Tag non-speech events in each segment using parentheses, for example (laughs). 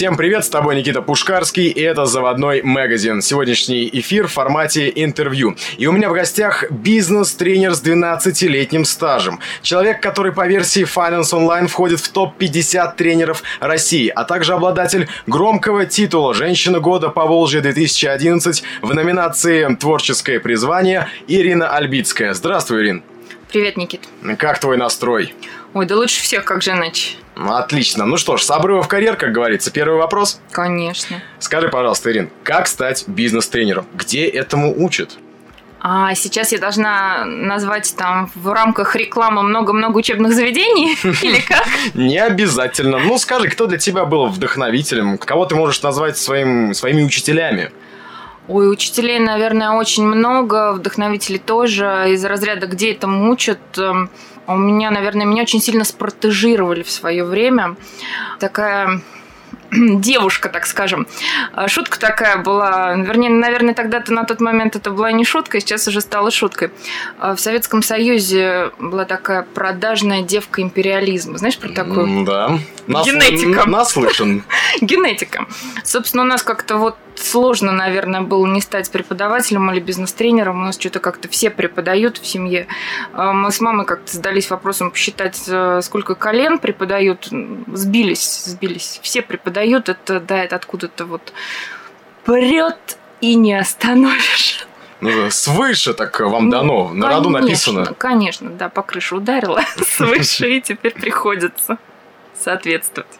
Всем привет, с тобой Никита Пушкарский, и это «Заводной магазин». Сегодняшний эфир в формате интервью. И у меня в гостях бизнес-тренер с 12-летним стажем. Человек, который по версии Finance Online входит в топ-50 тренеров России, а также обладатель громкого титула «Женщина года по Волжье 2011» в номинации «Творческое призвание» Ирина Альбицкая. Здравствуй, Ирин. Привет, Никит. Как твой настрой? Ой, да лучше всех, как же иначе. Отлично. Ну что ж, с в карьер, как говорится. Первый вопрос. Конечно. Скажи, пожалуйста, Ирин, как стать бизнес-тренером? Где этому учат? А сейчас я должна назвать там в рамках рекламы много-много учебных заведений? (laughs) Или как? Не обязательно. Ну, скажи, кто для тебя был вдохновителем? Кого ты можешь назвать своим, своими учителями? Ой, учителей, наверное, очень много, вдохновителей тоже. Из разряда, где этому учат, эм, у меня, наверное, меня очень сильно спортежировали в свое время. Такая (clears throat) девушка, так скажем. А, шутка такая была, вернее, наверное, тогда-то на тот момент это была не шутка, сейчас уже стала шуткой. А, в Советском Союзе была такая продажная девка империализма. Знаешь про такую? Да. Генетика. Наслышан. (laughs) Генетика. Собственно, у нас как-то вот сложно, наверное, было не стать преподавателем или бизнес-тренером. У нас что-то как-то все преподают в семье. А, мы с мамой как-то задались вопросом посчитать, э, сколько колен преподают. Сбились, сбились. Все преподают. Это, да, это откуда-то вот прет и не остановишь. Ну, свыше так вам ну, дано, на конечно, роду написано. Конечно, да, по крыше ударила (laughs) свыше, и теперь приходится соответствовать.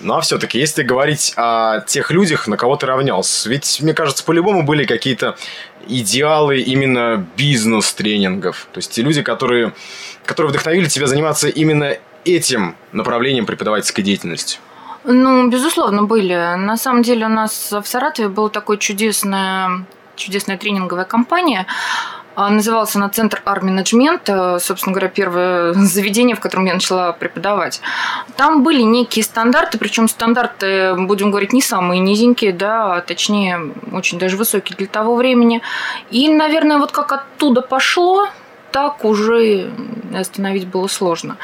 Ну а все-таки, если говорить о тех людях, на кого ты равнялся, ведь, мне кажется, по-любому были какие-то идеалы именно бизнес-тренингов. То есть те люди, которые, которые вдохновили тебя заниматься именно этим направлением преподавательской деятельности. Ну, безусловно, были. На самом деле у нас в Саратове была такая чудесная, чудесная тренинговая компания – а, назывался она Центр арт-менеджмент, собственно говоря, первое (laughs) заведение, в котором я начала преподавать. Там были некие стандарты, причем стандарты, будем говорить, не самые низенькие, да, а точнее, очень даже высокие для того времени. И, наверное, вот как оттуда пошло, так уже остановить было сложно.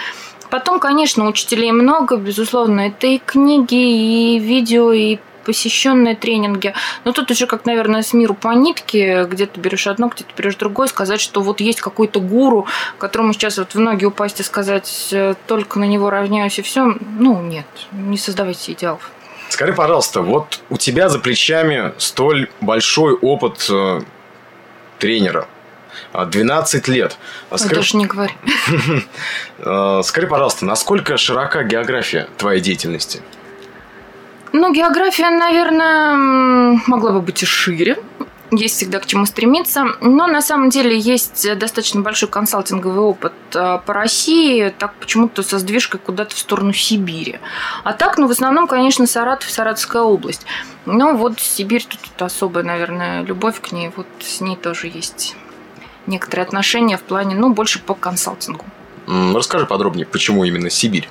Потом, конечно, учителей много, безусловно, это и книги, и видео, и посещенные тренинги. Но тут уже как, наверное, с миру по нитке, где ты берешь одно, где ты берешь другое, сказать, что вот есть какой-то гуру, которому сейчас вот в ноги упасть и сказать, э, только на него равняюсь и все. Ну, нет, не создавайте идеалов. Скажи, пожалуйста, вот у тебя за плечами столь большой опыт э, тренера. 12 лет. Скажи... Даже не говори. (laughs) Э, скажи, пожалуйста, насколько широка география твоей деятельности? Ну, география, наверное, могла бы быть и шире. Есть всегда к чему стремиться. Но на самом деле есть достаточно большой консалтинговый опыт э, по России, так почему-то со сдвижкой куда-то в сторону Сибири. А так, ну, в основном, конечно, Саратов, Саратовская область. Но вот Сибирь, тут, тут особая, наверное, любовь к ней. Вот с ней тоже есть некоторые отношения в плане, ну, больше по консалтингу. Расскажи подробнее, почему именно Сибирь?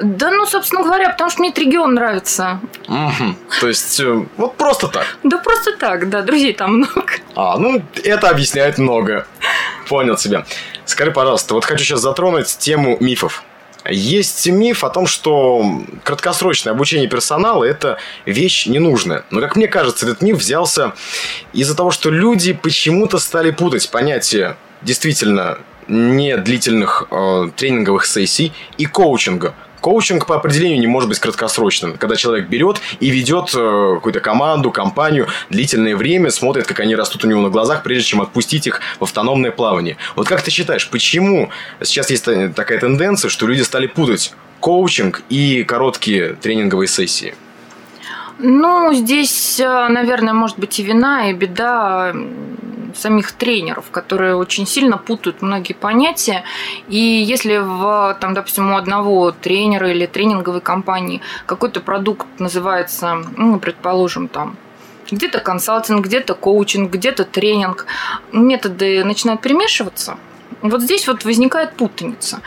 Да, ну, собственно говоря, потому что мне этот регион нравится. Угу. То есть, э, вот просто так? Да просто так, да, друзей там много. А, ну, это объясняет много. Понял тебя. Скажи, пожалуйста, вот хочу сейчас затронуть тему мифов. Есть миф о том, что краткосрочное обучение персонала – это вещь ненужная. Но, как мне кажется, этот миф взялся из-за того, что люди почему-то стали путать понятие действительно не длительных э, тренинговых сессий и коучинга. Коучинг по определению не может быть краткосрочным. Когда человек берет и ведет э, какую-то команду, компанию длительное время, смотрит, как они растут у него на глазах, прежде чем отпустить их в автономное плавание. Вот как ты считаешь, почему сейчас есть такая тенденция, что люди стали путать коучинг и короткие тренинговые сессии? Ну, здесь, э, наверное, может быть и вина, и беда самих тренеров, которые очень сильно путают многие понятия. И если в, там, допустим, у одного тренера или тренинговой компании какой-то продукт называется, ну, предположим, там, где-то консалтинг, где-то коучинг, где-то тренинг, методы начинают перемешиваться, вот здесь вот возникает путаница.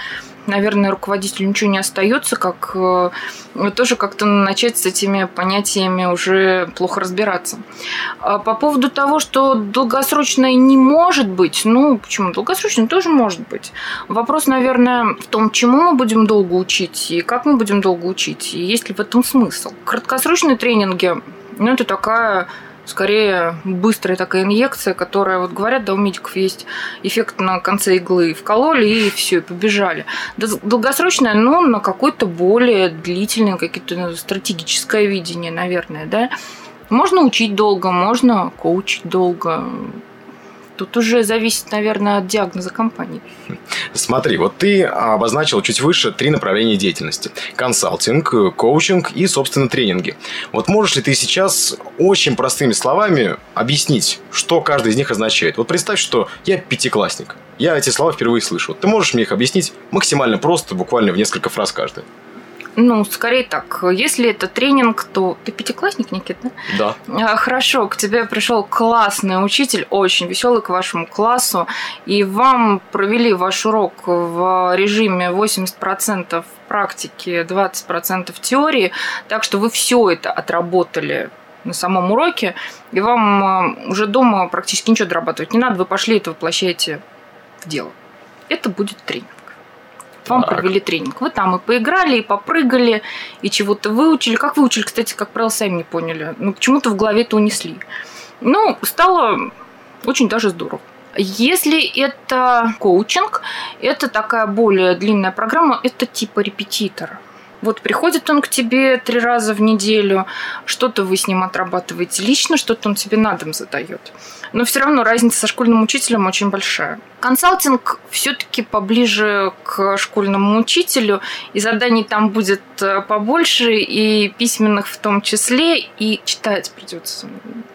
Наверное, руководителю ничего не остается, как э, тоже как-то начать с этими понятиями уже плохо разбираться. А по поводу того, что долгосрочное не может быть, ну, почему? Долгосрочное тоже может быть. Вопрос, наверное, в том, чему мы будем долго учить и как мы будем долго учить, и есть ли в этом смысл. Краткосрочные тренинги, ну, это такая скорее быстрая такая инъекция, которая, вот говорят, да, у медиков есть эффект на конце иглы. Вкололи и все, и побежали. Долгосрочное, ну, на какое-то более длительное, какое-то стратегическое видение, наверное, да. Можно учить долго, можно коучить долго. Тут уже зависит, наверное, от диагноза компании. Смотри, вот ты обозначил чуть выше три направления деятельности. Консалтинг, коучинг и, собственно, тренинги. Вот можешь ли ты сейчас очень простыми словами объяснить, что каждый из них означает? Вот представь, что я пятиклассник. Я эти слова впервые слышу. Ты можешь мне их объяснить максимально просто, буквально в несколько фраз каждый? Ну, скорее так. Если это тренинг, то ты пятиклассник, Никит, да? Да. А, хорошо, к тебе пришел классный учитель, очень веселый к вашему классу, и вам провели ваш урок в режиме 80% практики, 20% теории, так что вы все это отработали на самом уроке, и вам а, уже дома практически ничего дорабатывать не надо, вы пошли это воплощаете в дело. Это будет тренинг. Вам так. провели тренинг. Вы там и поиграли, и попрыгали, и чего-то выучили. Как выучили, кстати, как правило, сами не поняли. Ну, почему-то в голове это унесли. Ну, стало очень даже здорово. Если это коучинг, это такая более длинная программа, это типа репетитора. Вот приходит он к тебе три раза в неделю, что-то вы с ним отрабатываете лично, что-то он тебе на дом задает. Но все равно разница со школьным учителем очень большая. Консалтинг все-таки поближе к школьному учителю, и заданий там будет э, побольше, и письменных в том числе, и читать придется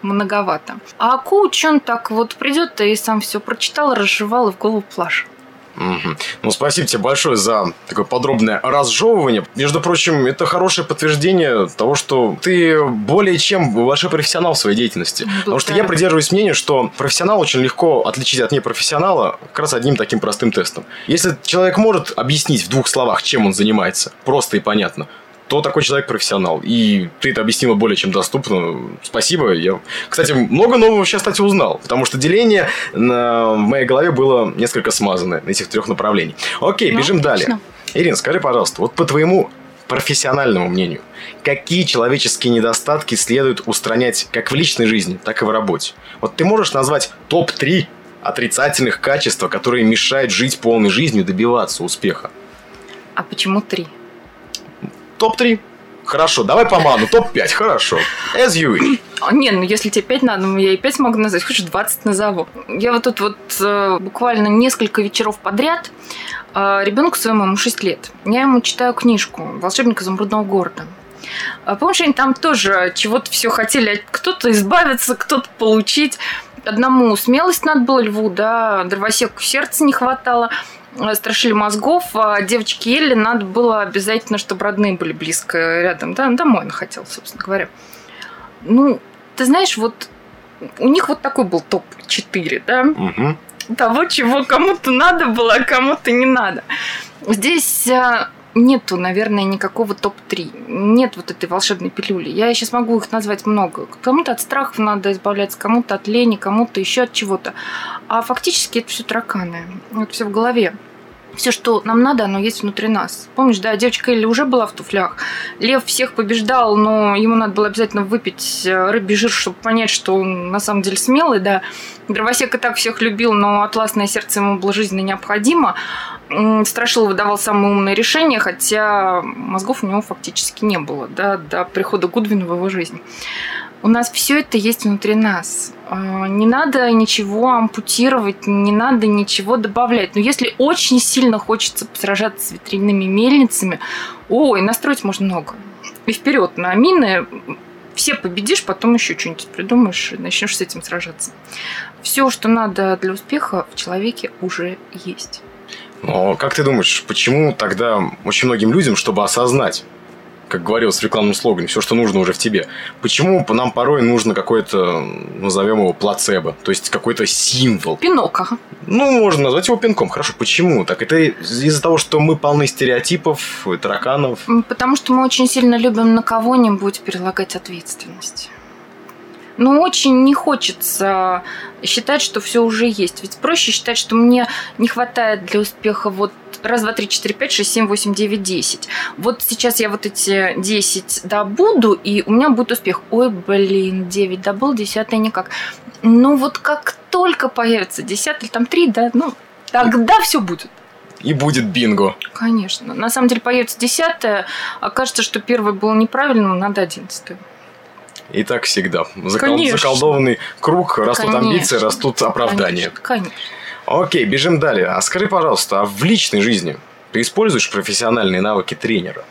многовато. А коуч, он так вот придет и сам все прочитал, разжевал и в голову плашет. Угу. Ну, спасибо тебе большое за такое подробное разжевывание. Между прочим, это хорошее подтверждение того, что ты более чем большой профессионал в своей деятельности. Благодарю. Потому что я придерживаюсь мнения, что профессионал очень легко отличить от непрофессионала как раз одним таким простым тестом. Если человек может объяснить в двух словах, чем он занимается, просто и понятно, то такой человек профессионал. И ты это объяснила более чем доступно. Спасибо. Я, кстати, много нового сейчас, кстати, узнал. Потому что деление на... в моей голове было несколько смазанное на этих трех направлений. Окей, ну, бежим отлично. далее. Ирина, скажи, пожалуйста, вот по твоему профессиональному мнению, какие человеческие недостатки следует устранять как в личной жизни, так и в работе? Вот ты можешь назвать топ-3 отрицательных качеств, которые мешают жить полной жизнью, добиваться успеха? А почему три? Топ-3. Хорошо, давай по ману. Топ-5. Хорошо. As you wish. А, не, ну если тебе 5 надо, ну, я и 5 могу назвать, хочешь 20 назову. Я вот тут вот э, буквально несколько вечеров подряд э, ребенку своему, ему 6 лет. Я ему читаю книжку «Волшебник изумрудного города». А помнишь, они там тоже чего-то все хотели, кто-то избавиться, кто-то получить. Одному смелость надо было льву, да, дровосеку сердца не хватало, страшили мозгов, а девочке Еле надо было обязательно, чтобы родные были близко рядом. Да, домой она хотела, собственно говоря. Ну, ты знаешь, вот у них вот такой был топ-4, да? Угу. Того, чего кому-то надо было, а кому-то не надо. Здесь а, нету, наверное, никакого топ-3. Нет вот этой волшебной пилюли. Я сейчас могу их назвать много. Кому-то от страхов надо избавляться, кому-то от лени, кому-то еще от чего-то. А фактически это все тараканы. Это все в голове. Все, что нам надо, оно есть внутри нас. Помнишь, да, девочка Элли уже была в туфлях. Лев всех побеждал, но ему надо было обязательно выпить э, рыбий жир, чтобы понять, что он на самом деле смелый, да. Дровосек и так всех любил, но атласное сердце ему было жизненно необходимо. Страшил выдавал самые умные решения, хотя мозгов у него фактически не было, да, до прихода Гудвина в его жизнь. У нас все это есть внутри нас. А, не надо ничего ампутировать, не надо ничего добавлять. Но если очень сильно хочется сражаться с ветряными мельницами, ой, настроить можно много. И вперед на мины все победишь, потом еще что-нибудь придумаешь и начнешь с этим сражаться. Все, что надо для успеха, в человеке уже есть. Но как ты думаешь, почему тогда очень многим людям, чтобы осознать, как говорилось в рекламном слогане, все, что нужно уже в тебе. Почему нам порой нужно какой-то, назовем его, плацебо, то есть какой-то символ? Пинок, ага. Ну, можно назвать его пинком. Хорошо, почему? Так это из-за того, что мы полны стереотипов, тараканов? Потому что мы очень сильно любим на кого-нибудь перелагать ответственность. Но очень не хочется считать, что все уже есть. Ведь проще считать, что мне не хватает для успеха вот раз, два, три, четыре, пять, шесть, семь, восемь, девять, десять. Вот сейчас я вот эти десять добуду, и у меня будет успех. Ой, блин, девять добыл, десятый никак. Ну вот как только появится десятый, там три, да, ну тогда все будет. И будет бинго. Конечно. На самом деле появится десятое, окажется, что первый был неправильным, надо одиннадцатый. И так всегда. Закол... Заколдованный круг, растут Конечно. амбиции, растут оправдания. Конечно. Конечно. Окей, бежим далее. А скажи, пожалуйста, а в личной жизни ты используешь профессиональные навыки тренера?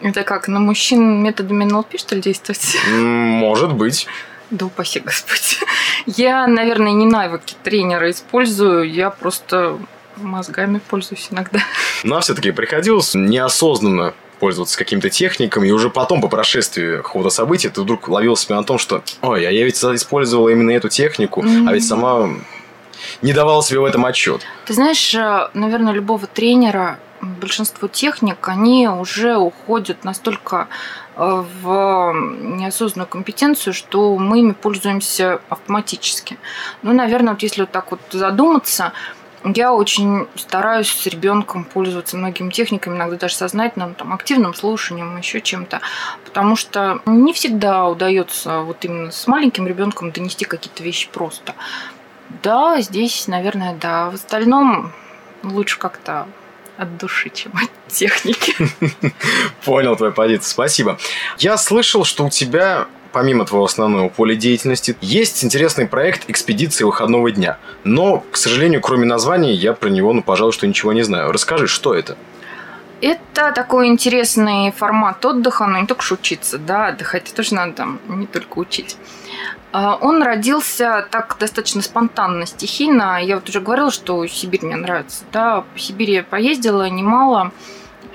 Это как, на мужчин методами НЛП, что ли, действовать? Может быть. Да упаси Господь. Я, наверное, не навыки тренера использую, я просто мозгами пользуюсь иногда. А все-таки приходилось неосознанно пользоваться какими-то техниками, и уже потом, по прошествии какого-то события, ты вдруг ловил себя на том, что «Ой, а я ведь использовала именно эту технику, mm-hmm. а ведь сама не давала себе в этом отчет». Ты знаешь, э, наверное, любого тренера, большинство техник, они уже уходят настолько э, в неосознанную компетенцию, что мы ими пользуемся автоматически. Ну, наверное, вот если вот так вот задуматься, я очень стараюсь с ребенком пользоваться многими техниками, иногда даже сознательным, там, активным слушанием, еще чем-то, потому что не всегда удается вот именно с маленьким ребенком донести какие-то вещи просто. Да, здесь, наверное, да. В остальном лучше как-то от души, чем от техники. (laughs) Понял твою позицию, спасибо. Я слышал, что у тебя помимо твоего основного поля деятельности, есть интересный проект экспедиции выходного дня. Но, к сожалению, кроме названия, я про него, ну, пожалуй, что ничего не знаю. Расскажи, что это? Это такой интересный формат отдыха, но не только учиться, да, отдыхать тоже надо там, не только учить. А, он родился так достаточно спонтанно, стихийно. Я вот уже говорила, что Сибирь мне нравится. Да, по Сибири я поездила немало.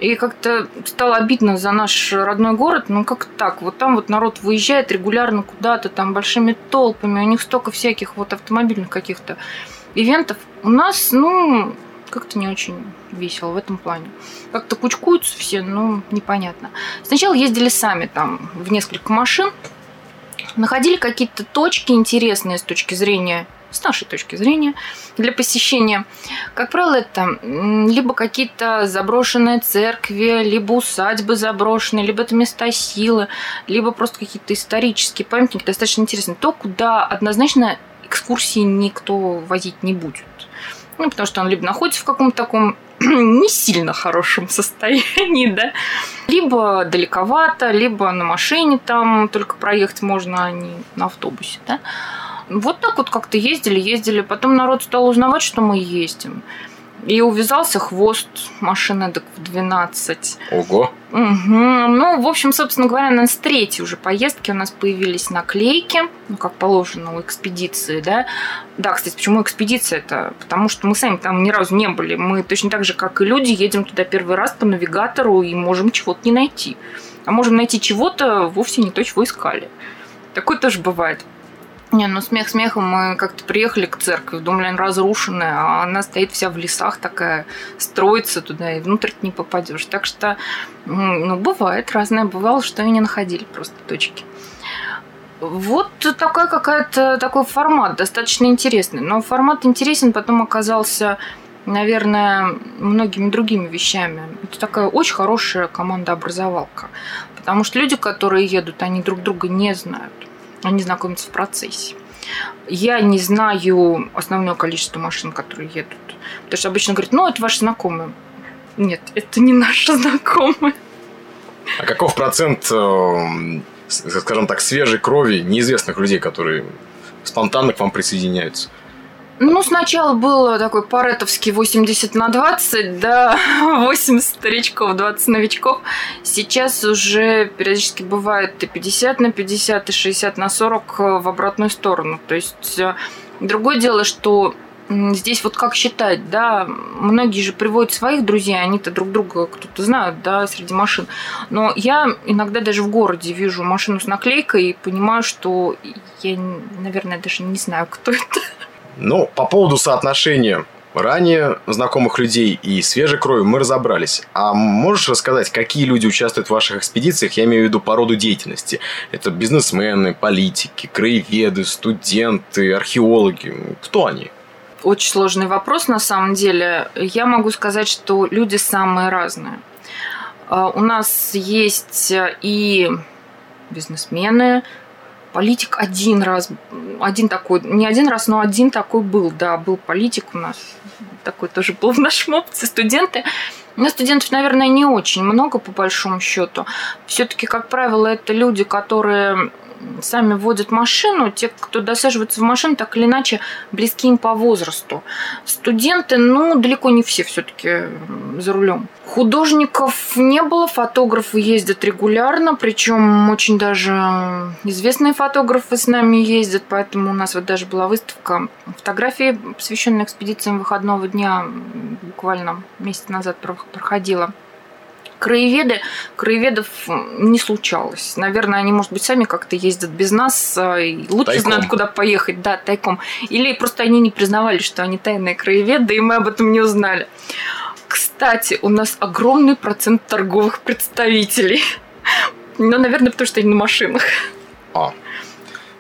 И как-то стало обидно за наш родной город. Ну, как так? Вот там вот народ выезжает регулярно куда-то, там большими толпами. У них столько всяких вот автомобильных каких-то ивентов. У нас, ну, как-то не очень весело в этом плане. Как-то кучкуются все, ну, непонятно. Сначала ездили сами там в несколько машин, находили какие-то точки интересные с точки зрения с нашей точки зрения, для посещения. Как правило, это либо какие-то заброшенные церкви, либо усадьбы заброшенные, либо это места силы, либо просто какие-то исторические памятники, достаточно интересные. То, куда однозначно экскурсии никто возить не будет. Ну, потому что он либо находится в каком-то таком (clears throat) не сильно хорошем состоянии, да, либо далековато, либо на машине там только проехать можно, а не на автобусе, да. Вот так вот как-то ездили, ездили. Потом народ стал узнавать, что мы ездим. И увязался хвост машины так в 12. Ого. Угу. Ну, в общем, собственно говоря, на третьей уже поездки у нас появились наклейки, ну, как положено у экспедиции, да. Да, кстати, почему экспедиция это? Потому что мы сами там ни разу не были. Мы точно так же, как и люди, едем туда первый раз по навигатору и можем чего-то не найти. А можем найти чего-то вовсе не то, чего искали. Такое тоже бывает. Не, ну смех смехом, мы как-то приехали к церкви, думали, она разрушенная, а она стоит вся в лесах такая, строится туда, и внутрь не попадешь. Так что, ну, бывает разное, бывало, что и не находили просто точки. Вот такая какая-то такой формат, достаточно интересный. Но формат интересен потом оказался, наверное, многими другими вещами. Это такая очень хорошая команда-образовалка. Потому что люди, которые едут, они друг друга не знают. Они знакомятся в процессе. Я не знаю основное количество машин, которые едут. Потому что обычно говорят, ну, это ваши знакомые. Нет, это не наши (laughs) знакомые. А каков процент, э, скажем так, свежей крови неизвестных людей, которые спонтанно к вам присоединяются? Ну, сначала было такой паретовский 80 на 20, да, (laughs) 80 старичков, 20 новичков. Сейчас уже периодически бывает и 50 на 50, и 60 на 40 в обратную сторону. То есть, э, другое дело, что здесь вот как считать, да, многие же приводят своих друзей, они-то друг друга кто-то знают, да, среди машин. Но я иногда даже в городе вижу машину с наклейкой и понимаю, что я, наверное, даже не знаю, кто (laughs) это. Ну, по поводу соотношения ранее знакомых людей и свежей крови мы разобрались. А можешь рассказать, какие люди участвуют в ваших экспедициях? Я имею в виду по роду деятельности. Это бизнесмены, политики, краеведы, студенты, археологи. Кто они? Очень сложный вопрос на самом деле. Я могу сказать, что люди самые разные. А, у нас есть и бизнесмены, политик один раз, один такой, не один раз, но один такой был, да, был политик у нас, такой тоже был в нашем опыте, студенты. Нас студентов, наверное, не очень много, по большому счету. Все-таки, как правило, это люди, которые сами водят машину, те, кто досаживается в машину, так или иначе близки им по возрасту. Студенты, ну, далеко не все все-таки за рулем. Художников не было, фотографы ездят регулярно, причем очень даже известные фотографы с нами ездят, поэтому у нас вот даже была выставка фотографий, посвященная экспедициям выходного дня, буквально месяц назад проходила краеведы, краеведов не случалось. Наверное, они, может быть, сами как-то ездят без нас а, и лучше тайком. знают, куда поехать, да, тайком. Или просто они не признавали, что они тайные краеведы, и мы об этом не узнали. Кстати, у нас огромный процент торговых представителей. (laughs) Ну, наверное, потому что они на машинах. А,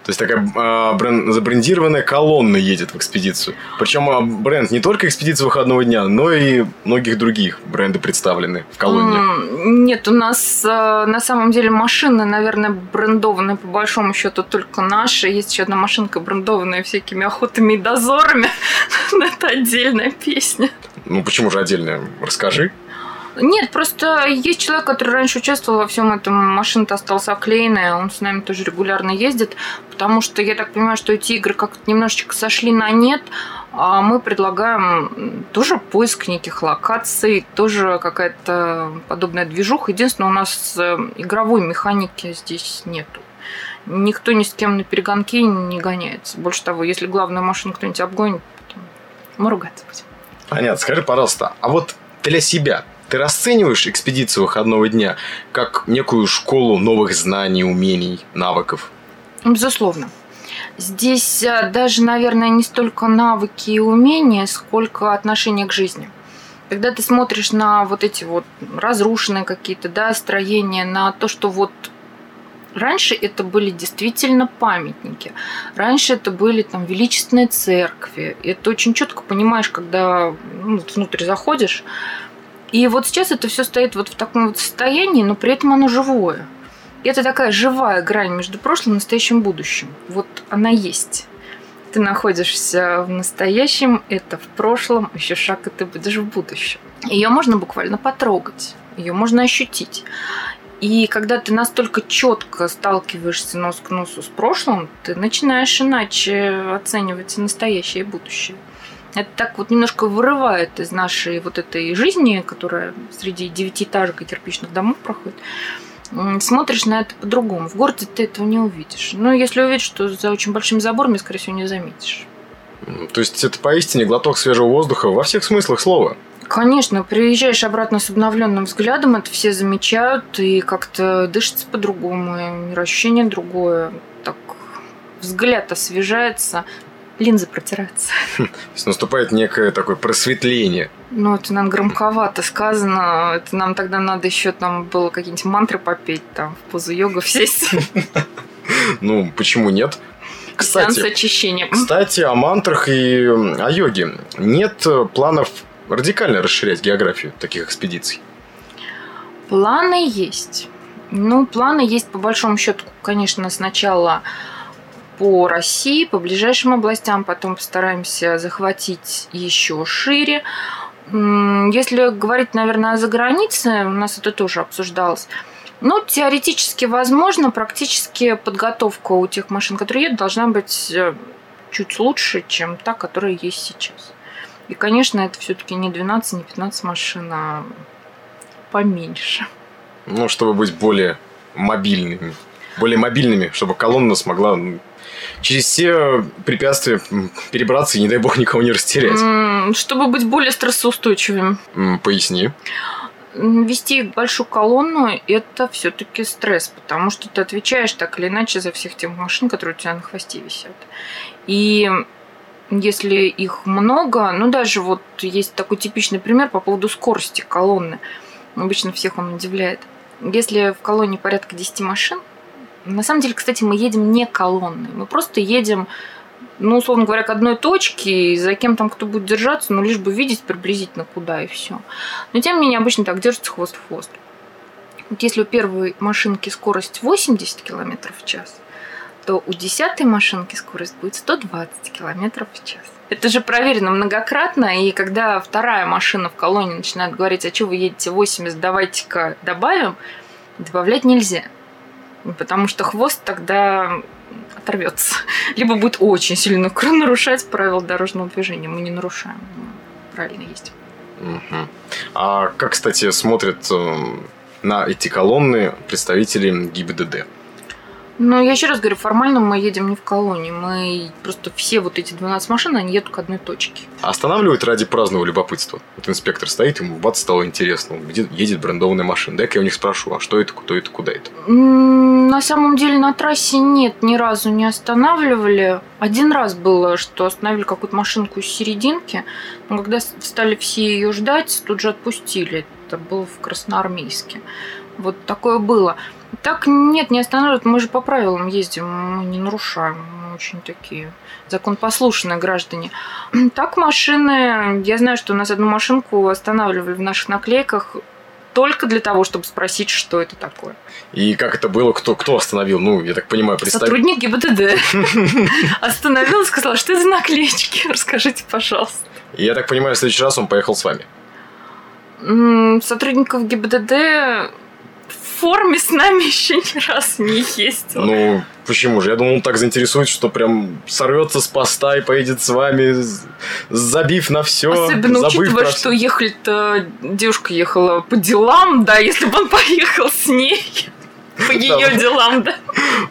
то есть такая э, бренд, забрендированная колонна едет в экспедицию. Причем э, бренд не только экспедиции выходного дня, но и многих других бренды представлены в колонне. Нет, у нас э, на самом деле машины, наверное, брендованные по большому счету только наши. Есть еще одна машинка брендованная всякими охотами и дозорами. (laughs) Это отдельная песня. Ну почему же отдельная? Расскажи. Нет, просто есть человек, который раньше участвовал во всем этом, машина-то осталась оклеенная, он с нами тоже регулярно ездит, потому что я так понимаю, что эти игры как-то немножечко сошли на нет, а мы предлагаем тоже поиск неких локаций, тоже какая-то подобная движуха. Единственное, у нас э, игровой механики здесь нету. Никто ни с кем на перегонки не гоняется. Больше того, если главную машину кто-нибудь обгонит, мы ругаться будем. Понятно. Скажи, пожалуйста, а вот для себя ты расцениваешь экспедицию выходного дня как некую школу новых знаний, умений, навыков? Безусловно. Здесь а, даже, наверное, не столько навыки и умения, сколько отношение к жизни. Когда ты смотришь на вот эти вот разрушенные какие-то да, строения, на то, что вот Раньше это были действительно памятники. Раньше это были там величественные церкви. И это очень четко понимаешь, когда ну, внутрь заходишь, и вот сейчас это все стоит вот в таком вот состоянии, но при этом оно живое. И это такая живая грань между прошлым и настоящим будущим. Вот она есть. Ты находишься в настоящем, это в прошлом, еще шаг, и ты будешь в будущем. Ее можно буквально потрогать, ее можно ощутить. И когда ты настолько четко сталкиваешься нос к носу с прошлым, ты начинаешь иначе оценивать настоящее и будущее. Это так вот немножко вырывает из нашей вот этой жизни, которая среди девятиэтажек и кирпичных домов проходит. Смотришь на это по-другому. В городе ты этого не увидишь. Но если увидишь, то за очень большими заборами, скорее всего, не заметишь. То есть это поистине глоток свежего воздуха во всех смыслах слова. Конечно, приезжаешь обратно с обновленным взглядом, это все замечают, и как-то дышится по-другому, ощущение другое. Так взгляд освежается, линзы протираются. То есть наступает некое такое просветление. Ну, это нам громковато сказано. Это нам тогда надо еще там было какие-нибудь мантры попеть, там, в позу йога сесть. (laughs) Ну, почему нет? Кстати, очищения. Кстати, о мантрах и о йоге. Нет планов радикально расширять географию таких экспедиций? Планы есть. Ну, планы есть по большому счету, конечно, сначала по России, по ближайшим областям, потом постараемся захватить еще шире. Если говорить, наверное, о загранице, у нас это тоже обсуждалось. Ну, теоретически возможно, практически подготовка у тех машин, которые едут, должна быть э, чуть лучше, чем та, которая есть сейчас. И, конечно, это все-таки не 12, не 15 машин, а поменьше. Ну, чтобы быть более мобильными. Более мобильными, чтобы колонна смогла через все препятствия перебраться и, не дай бог, никого не растерять. Чтобы быть более стрессоустойчивым. Поясни. Вести большую колонну – это все-таки стресс, потому что ты отвечаешь так или иначе за всех тех машин, которые у тебя на хвосте висят. И если их много, ну даже вот есть такой типичный пример по поводу скорости колонны. Обычно всех он удивляет. Если в колонне порядка 10 машин, на самом деле, кстати, мы едем не колонной, мы просто едем ну, условно говоря, к одной точке, и за кем там кто будет держаться, ну, лишь бы видеть приблизительно куда и все. Но тем не менее, обычно так держится хвост в хвост. Вот если у первой машинки скорость 80 км в час, то у десятой машинки скорость будет 120 км в час. Это же проверено многократно, и когда вторая машина в колонне начинает говорить, а что вы едете 80, давайте-ка добавим, добавлять нельзя. Потому что хвост тогда оторвется. (laughs) Либо будет очень сильно нарушать правила дорожного движения. Мы не нарушаем. Правильно есть. А как, кстати, смотрят э, на эти колонны представители ГИБДД? Ну, я еще раз говорю, формально мы едем не в колонии. Мы просто все вот эти 12 машин, они едут к одной точке. Останавливают ради праздного любопытства. Вот инспектор стоит, ему бац, стало интересно. Где едет брендованная машина. Дай-ка я у них спрошу, а что это, кто это, куда это? На самом деле на трассе нет, ни разу не останавливали. Один раз было, что остановили какую-то машинку из серединки, но когда стали все ее ждать, тут же отпустили. Это было в Красноармейске. Вот такое было. Так нет, не останавливают. Мы же по правилам ездим, мы не нарушаем. Мы очень такие законопослушные граждане. (clears throat) Так машины... Я знаю, что у нас одну машинку останавливали в наших наклейках только для того, чтобы спросить, что это такое. И как это было? Кто, кто остановил? Ну, я так понимаю, представь... Сотрудник ГИБДД. (laughs) Остановил и сказал, что это за наклеечки? (laughs) Расскажите, пожалуйста. И я так понимаю, в следующий раз он поехал с вами. Сотрудников ГИБДД форме с нами (laughs) еще ни разу не ездил. Ну, почему же? Я думал, он так заинтересует, что прям сорвется с поста и поедет с вами, забив на все. Особенно учитывая, про... что ехали-то девушка ехала по делам, да, если бы он (laughs) поехал с ней по ее делам, да.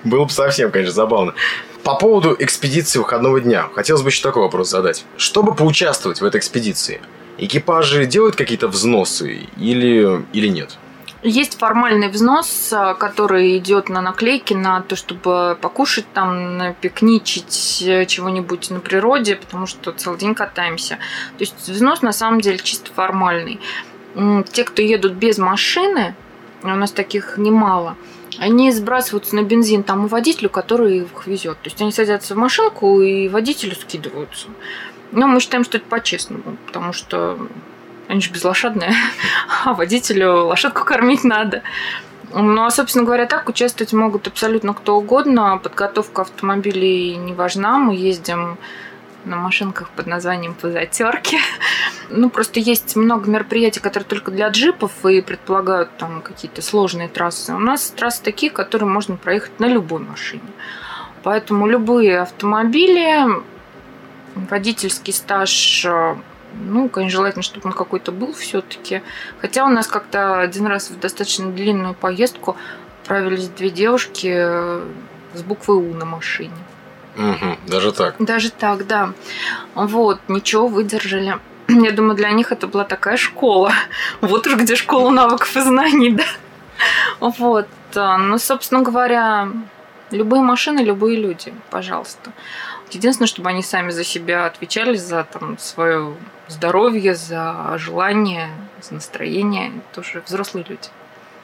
Было бы совсем, конечно, забавно. По поводу экспедиции выходного дня, хотелось бы еще такой вопрос задать. Чтобы поучаствовать в этой экспедиции, экипажи делают какие-то взносы или, или нет? Есть формальный взнос, э, который идет на наклейки, на то, чтобы покушать там, пикничить э, чего-нибудь на природе, потому что целый день катаемся. То есть взнос на самом деле чисто формальный. Те, кто едут без машины, у нас таких немало, они сбрасываются на бензин тому водителю, который их везет. То есть они садятся в машинку и водителю скидываются. Но мы считаем, что это по-честному, потому что они же безлошадные, (laughs) а водителю лошадку кормить надо. Ну, а, собственно говоря, так участвовать могут абсолютно кто угодно. Подготовка автомобилей не важна. Мы ездим на машинках под названием «Позатерки». (laughs) Ну, просто есть много мероприятий, которые только для джипов и предполагают там какие-то сложные трассы. У нас трассы такие, которые можно проехать на любой машине. Поэтому любые автомобили, водительский стаж ну, конечно, желательно, чтобы он какой-то был все-таки. Хотя у нас как-то один раз в достаточно длинную поездку отправились две девушки э, с буквой У на машине. Угу, даже так. Даже так, да. Вот, ничего, выдержали. (clears throat) Я думаю, для них это была такая школа. (laughs) Вот уж где школа навыков и знаний, (laughs) да. Вот. Ну, собственно говоря, любые машины, любые люди, пожалуйста. Единственное, чтобы они сами за себя отвечали, за там, свое здоровье, за желание, за настроение. Это уже взрослые люди.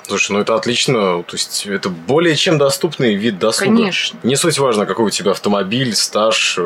Слушай, ну это отлично, то есть это более чем доступный вид досуга. Конечно. Не суть важно, какой у тебя автомобиль, стаж.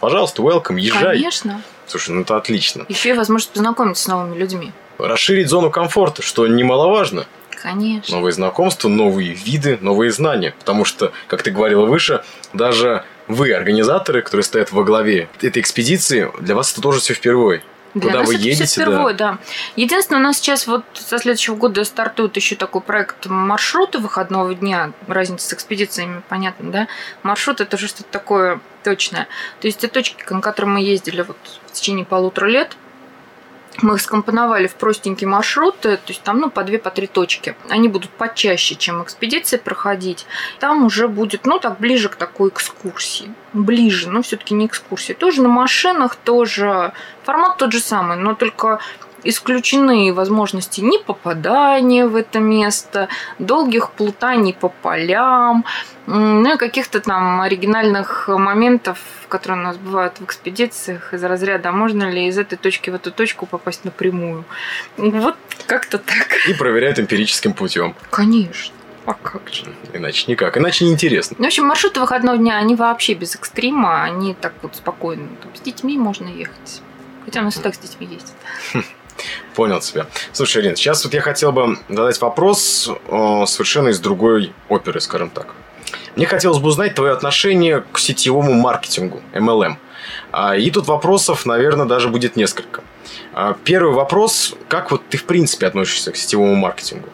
Пожалуйста, welcome, езжай. Конечно. Слушай, ну это отлично. Еще и возможность познакомиться с новыми людьми. Расширить зону комфорта, что немаловажно. Конечно. Новые знакомства, новые виды, новые знания. Потому что, как ты говорила выше, даже вы, организаторы, которые стоят во главе этой экспедиции, для вас это тоже все впервые. Для Куда нас вы это едете, все впервые, да. да. Единственное, у нас сейчас вот со следующего года стартует еще такой проект маршруты выходного дня. Разница с экспедициями, понятно, да? Маршрут это уже что-то такое точное. То есть те точки, на которые мы ездили вот в течение полутора лет, мы их скомпоновали в простенькие маршруты, то есть там, ну, по две, по три точки. Они будут почаще, чем экспедиции проходить. Там уже будет, ну, так, ближе к такой экскурсии. Ближе, но все-таки не экскурсии. Тоже на машинах, тоже формат тот же самый, но только исключены возможности не попадания в это место, долгих плутаний по полям, ну и каких-то там оригинальных моментов, которые у нас бывают в экспедициях из разряда, а можно ли из этой точки в эту точку попасть напрямую. Вот как-то так. И проверяют эмпирическим путем. Конечно. А как же? Иначе никак. Иначе неинтересно. Ну, в общем, маршруты выходного дня, они вообще без экстрима. Они так вот спокойно. Там, с детьми можно ехать. Хотя у нас и так с детьми ездят. (laughs) Понял тебя. Слушай, Ирина, сейчас вот я хотел бы задать вопрос о, совершенно из другой оперы, скажем так. Мне хотелось бы узнать твое отношение к сетевому маркетингу, MLM. А, и тут вопросов, наверное, даже будет несколько. А, первый вопрос, как вот ты в принципе относишься к сетевому маркетингу?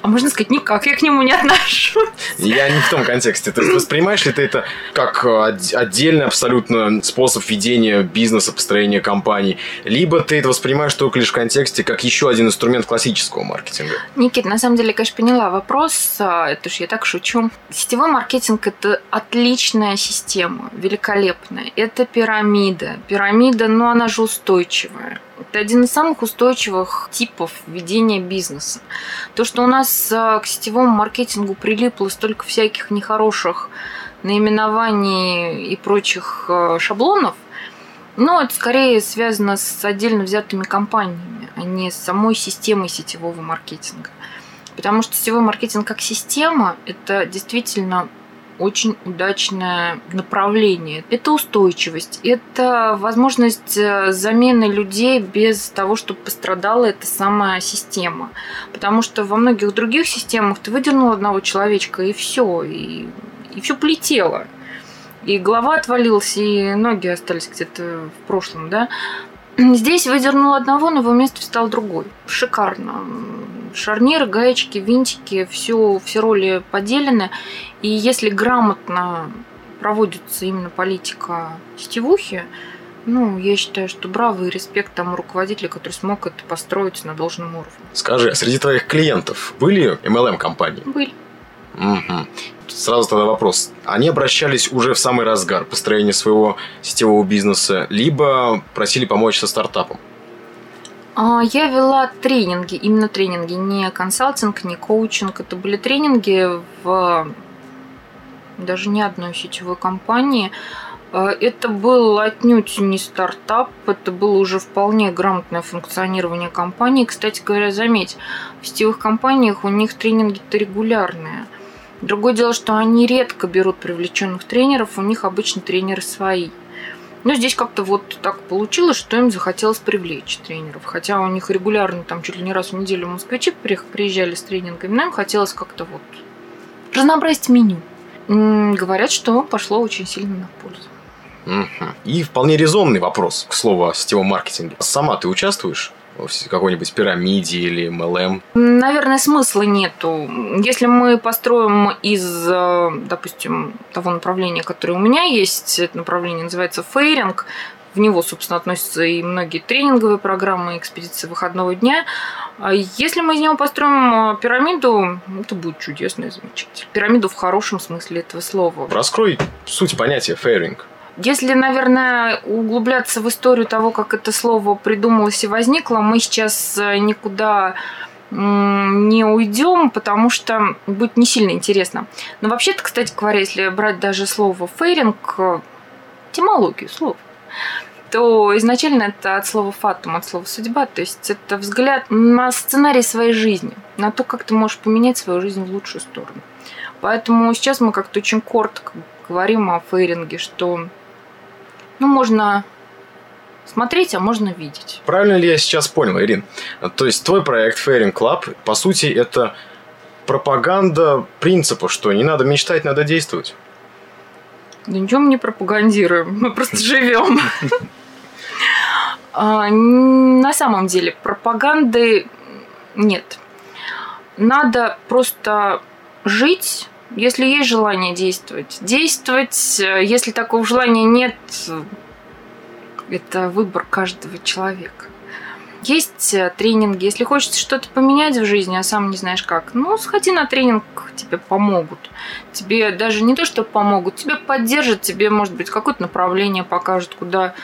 А можно сказать, никак, я к нему не отношусь. Я не в том контексте. Ты воспринимаешь ли ты это как отдельный абсолютно способ ведения бизнеса, построения компании, либо ты это воспринимаешь только лишь в контексте как еще один инструмент классического маркетинга? Никит, на самом деле, конечно, поняла вопрос. А, это ж я так шучу. Сетевой маркетинг – это отличная система, великолепная. Это пирамида. Пирамида, но она же устойчивая. Это один из самых устойчивых типов ведения бизнеса. То, что у нас э, к сетевому маркетингу прилипло столько всяких нехороших наименований и прочих э, шаблонов, но это скорее связано с отдельно взятыми компаниями, а не с самой системой сетевого маркетинга. Потому что сетевой маркетинг как система – это действительно очень удачное направление. Это устойчивость, это возможность э, замены людей без того, чтобы пострадала эта самая система. Потому что во многих других системах ты выдернул одного человечка, и все, и, и все полетело. И голова отвалилась, и ноги остались где-то в прошлом, да. (clears throat) Здесь выдернул одного, на его место встал другой. Шикарно. Шарниры, гаечки, винтики, все, все роли поделены. И если грамотно проводится именно политика сетевухи, ну, я считаю, что браво и респект тому руководителю, который смог это построить на должном уровне. Скажи, а среди твоих клиентов были MLM-компании? Были. Угу. Сразу тогда вопрос. Они обращались уже в самый разгар построения своего сетевого бизнеса, либо просили помочь со стартапом? А, я вела тренинги, именно тренинги, не консалтинг, не коучинг. Это были тренинги в даже не одной сетевой компании. А, это был отнюдь не стартап, это было уже вполне грамотное функционирование компании. Кстати говоря, заметь, в сетевых компаниях у них тренинги-то регулярные. Другое дело, что они редко берут привлеченных тренеров, у них обычно тренеры свои. Но здесь как-то вот так получилось, что им захотелось привлечь тренеров. Хотя у них регулярно, там чуть ли не раз в неделю москвичи приезжали с тренингами, но им хотелось как-то вот разнообразить меню. Говорят, что пошло очень сильно на пользу. И вполне резонный вопрос, к слову, о сетевом маркетинге. Сама ты участвуешь? Какой-нибудь пирамиде или MLM? Наверное, смысла нету. Если мы построим из, э, допустим, того направления, которое у меня есть, это направление называется фейринг, в него, собственно, относятся и многие тренинговые программы, экспедиции выходного дня. А если мы из него построим э, пирамиду, это будет чудесно и замечательно. Пирамиду в хорошем смысле этого слова. Раскрой суть понятия фейринг. Если, наверное, углубляться в историю того, как это слово придумалось и возникло, мы сейчас э, никуда не уйдем, потому что будет не сильно интересно. Но вообще-то, кстати говоря, если брать даже слово фейринг, э, этимологию слов, то изначально это от слова фатум, от слова судьба, то есть это взгляд на сценарий своей жизни, на то, как ты можешь поменять свою жизнь в лучшую сторону. Поэтому сейчас мы как-то очень коротко говорим о фейринге, что ну, можно смотреть, а можно видеть. Правильно ли я сейчас понял, Ирин? То есть твой проект Fairing Club, по сути, это пропаганда принципа, что не надо мечтать, надо действовать. Да ничего мы не пропагандируем, мы просто (laughs) живем. А, на самом деле пропаганды нет. Надо просто жить если есть желание действовать, действовать. Если такого желания нет, это выбор каждого человека. есть э, тренинги. Если хочется что-то поменять в жизни, а сам не знаешь как, ну, сходи на тренинг, тебе помогут. Тебе даже не то, что помогут, тебе поддержат, тебе, может быть, какое-то направление покажут, куда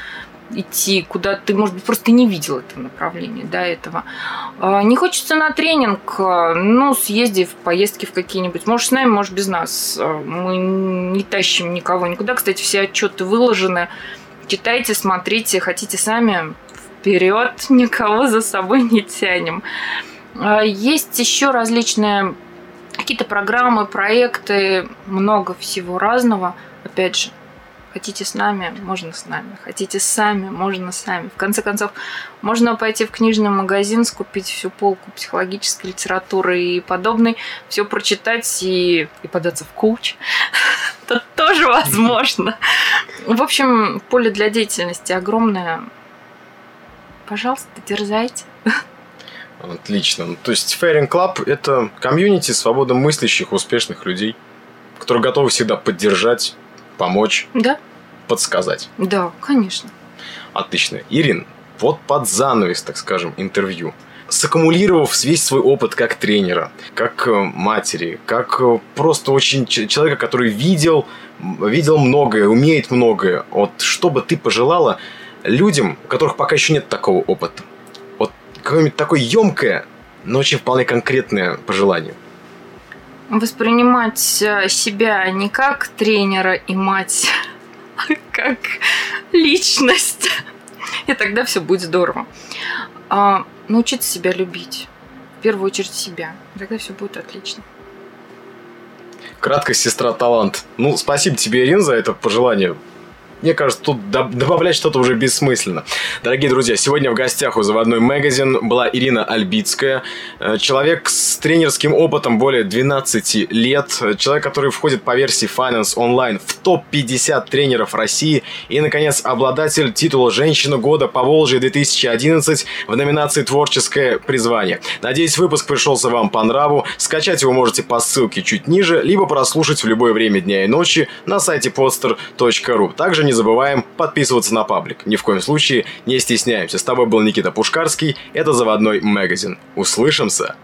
идти, куда ты, может быть, просто не видел это направление до этого. А, не хочется на тренинг, а, ну, съезди в поездки в какие-нибудь. Может, с нами, может, без нас. А, мы не тащим никого никуда. Кстати, все отчеты выложены. Читайте, смотрите, хотите сами, вперед, (laughs) никого за собой не тянем. Есть еще различные какие-то программы, проекты, много всего разного. Опять же, Хотите с нами, можно с нами. Хотите сами, можно сами. В конце концов, можно пойти в книжный магазин, скупить всю полку психологической литературы и подобной, все прочитать и, и податься в коуч. (laughs) Это тоже возможно. В общем, поле для деятельности огромное. Пожалуйста, дерзайте. Отлично. То есть Fairing Club – это комьюнити свободомыслящих, успешных людей, которые готовы всегда поддержать помочь, да. подсказать. Да, конечно. Отлично. Ирин, вот под занавес, так скажем, интервью, саккумулировав весь свой опыт как тренера, как э, матери, как э, просто очень человека, который видел, видел многое, умеет многое, вот что бы ты пожелала людям, у которых пока еще нет такого опыта? Вот какое-нибудь такое емкое, но очень вполне конкретное пожелание – воспринимать э, себя не как тренера и мать, (laughs) а как личность. И тогда все будет здорово. А, научиться себя любить. В первую очередь себя. Тогда все будет отлично. Краткость сестра талант. Ну, спасибо тебе, Ирин, за это пожелание. Мне кажется, тут добавлять что-то уже бессмысленно. Дорогие друзья, сегодня в гостях у «Заводной магазин» была Ирина Альбицкая. Э, человек с тренерским опытом более 12 лет. Человек, который входит по версии Finance Online в топ-50 тренеров России. И, наконец, обладатель титула «Женщина года по Волжье 2011» в номинации «Творческое призвание». Надеюсь, выпуск пришелся вам по нраву. Скачать его можете по ссылке чуть ниже, либо прослушать в любое время дня и ночи на сайте podster.ru. Также не забываем подписываться на паблик. Ни в коем случае не стесняемся. С тобой был Никита Пушкарский. Это «Заводной магазин». Услышимся!